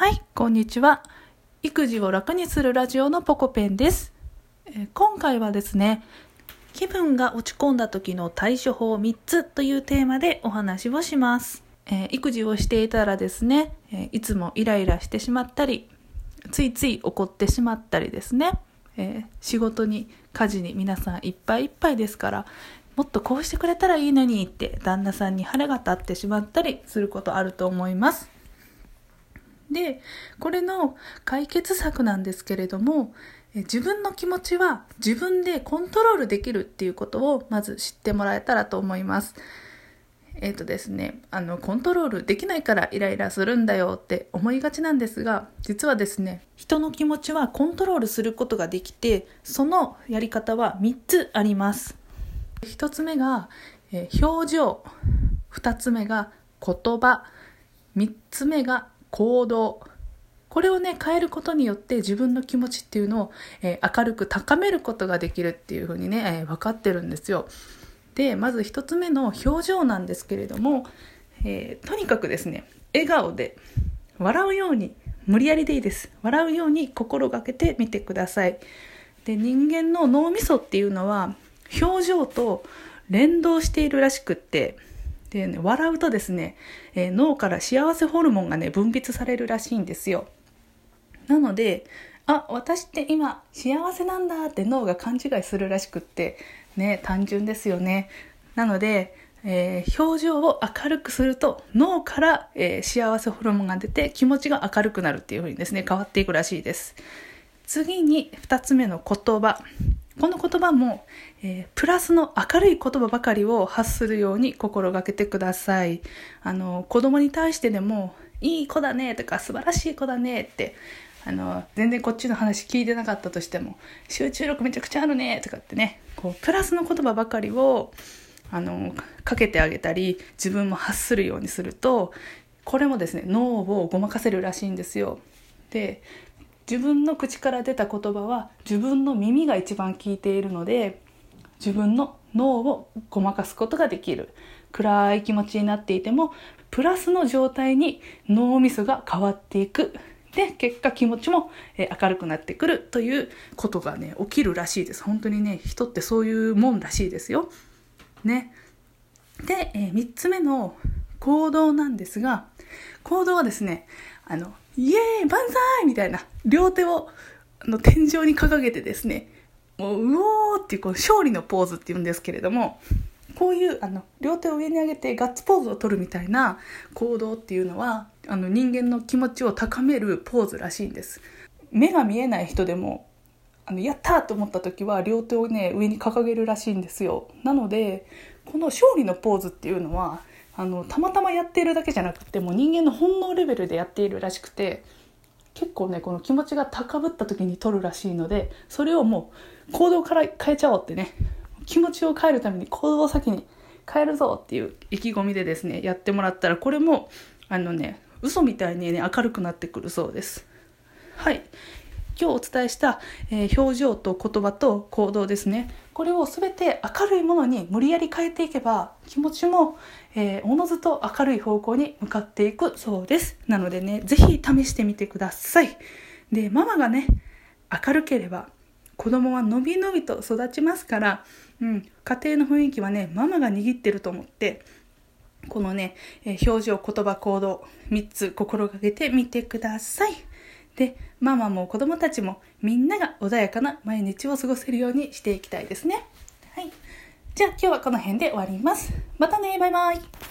はい、こんにちは。育児を楽にするラジオのポコペンです。えー今回はですね、気分が落ち込んだ時の対処法3つというテーマでお話をします。えー育児をしていたらですね、えーいつもイライラしてしまったり、ついつい怒ってしまったりですね、えー仕事に家事に皆さんいっぱいいっぱいですからもっとこうしてくれたらいいのにって旦那さんに腹が立ってしまったりすることあると思いますでこれの解決策なんですけれどもえ自分の気持ちは自分でコントロールできるっていうことをまず知ってもらえたらと思いますえっ、とですね、あの、コントロールできないからイライラするんだよって思いがちなんですが、実はですね、人の気持ちはコントロールすることができて、そのやり方は3つあります。1つ目が、えー表情。2つ目が言葉。3つ目が行動。これをね、変えることによって自分の気持ちっていうのを、えー明るく高めることができるっていうふうにね、えー分かってるんですよ。でまず一つ目の表情なんですけれども、えーとにかくですね笑顔で笑うように無理やりでいいです笑うように心がけてみてくださいで人間の脳みそっていうのは表情と連動しているらしくってで、ね、笑うとですね、えー脳から幸せホルモンがね分泌されるらしいんですよ。なのであ私って今幸せなんだって脳が勘違いするらしくってね単純ですよね。なので、えー表情を明るくすると脳から、えー幸せホルモンが出て気持ちが明るくなるっていう風にですね変わっていくらしいです。次に2つ目の言葉。この言葉も、えープラスの明るい言葉ばかりを発するように心がけてください。あの子供に対してでもいい子だねとか素晴らしい子だねってあの全然こっちの話聞いてなかったとしても集中力めちゃくちゃあるねとかってねこうプラスの言葉ばかりをあのかけてあげたり自分も発するようにするとこれもですね脳をごまかせるらしいんですよ。で自分の口から出た言葉は自分の耳が一番聞いているので自分の脳をごまかすことができる。暗い気持ちになっていてもプラスの状態に脳みそが変わっていく。で結果気持ちも明るくなってくるということがね起きるらしいです。本当にね人ってそういうもんらしいですよ。ね。で、え3つ目の行動なんですが行動はですねあのイエーイ万歳みたいな両手をあの天井に掲げてですねもううおーっていうこう勝利のポーズっていうんですけれどもこういうあの両手を上に上げてガッツポーズを取るみたいな行動っていうのはあの人間の気持ちを高めるポーズらしいんです。目が見えない人でもあのやったーと思った時は両手をね上に掲げるらしいんですよ。なのでこの勝利のポーズっていうのはあのたまたまやっているだけじゃなくてもう人間の本能レベルでやっているらしくて結構ねこの気持ちが高ぶった時に取るらしいのでそれをもう行動から変えちゃおうってね気持ちを変えるために行動を先に変えるぞっていう意気込みでですねやってもらったらこれもあのね嘘みたいにね明るくなってくるそうです。はい。今日お伝えした、えー表情と言葉と行動ですね。これを全て明るいものに無理やり変えていけば気持ちも、えーおのずと明るい方向に向かっていくそうです。なのでねぜひ試してみてください。でママがね明るければ子供はのびのびと育ちますから、うん、家庭の雰囲気はねママが握ってると思ってこのね、えー表情、言葉、行動、3つ心がけてみてください。で、ママも子供たちもみんなが穏やかな毎日を過ごせるようにしていきたいですね。はい。じゃあ今日はこの辺で終わります。またね、バイバイ。